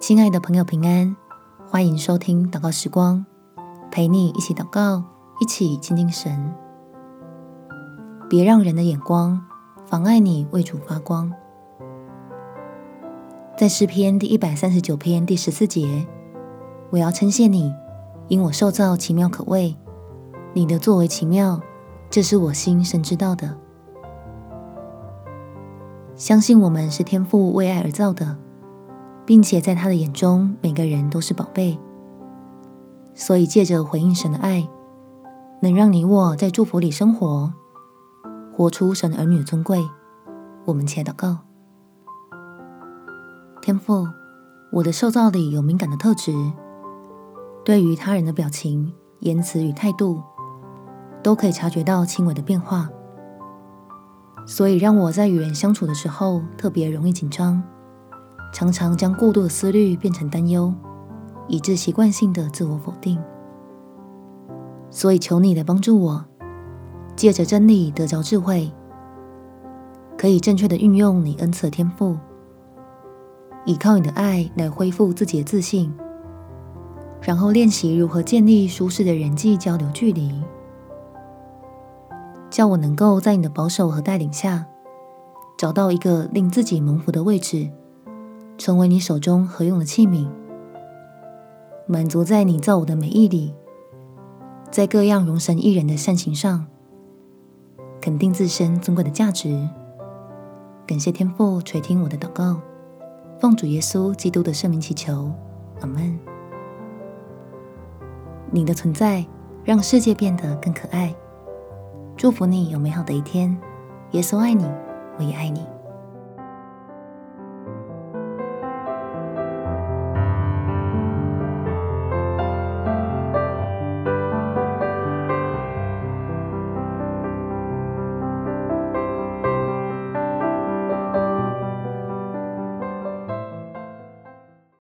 亲爱的朋友，平安，欢迎收听祷告时光，陪你一起祷告，一起亲近神。别让人的眼光妨碍你为主发光。在诗篇第一百三十九篇第十四节，我要称谢你，因我受造奇妙可畏，你的作为奇妙，这是我心神知道的。相信我们是天父为爱而造的。并且在他的眼中，每个人都是宝贝。所以借着回应神的爱，能让你我在祝福里生活，活出神儿女尊贵。我们且祷告：天父，我的受造里有敏感的特质，对于他人的表情、言辞与态度，都可以察觉到轻微的变化。所以让我在与人相处的时候，特别容易紧张。常常将过度的思虑变成担忧，以致习惯性的自我否定。所以求你来帮助我，借着真理得着智慧，可以正确的运用你恩赐的天赋，依靠你的爱来恢复自己的自信，然后练习如何建立舒适的人际交流距离，叫我能够在你的保守和带领下，找到一个令自己蒙福的位置。成为你手中合用的器皿，满足在你造我的美意里，在各样荣神益人的善行上，肯定自身尊贵的价值。感谢天父垂听我的祷告，奉主耶稣基督的圣名祈求，阿门。你的存在让世界变得更可爱。祝福你有美好的一天。耶稣爱你，我也爱你。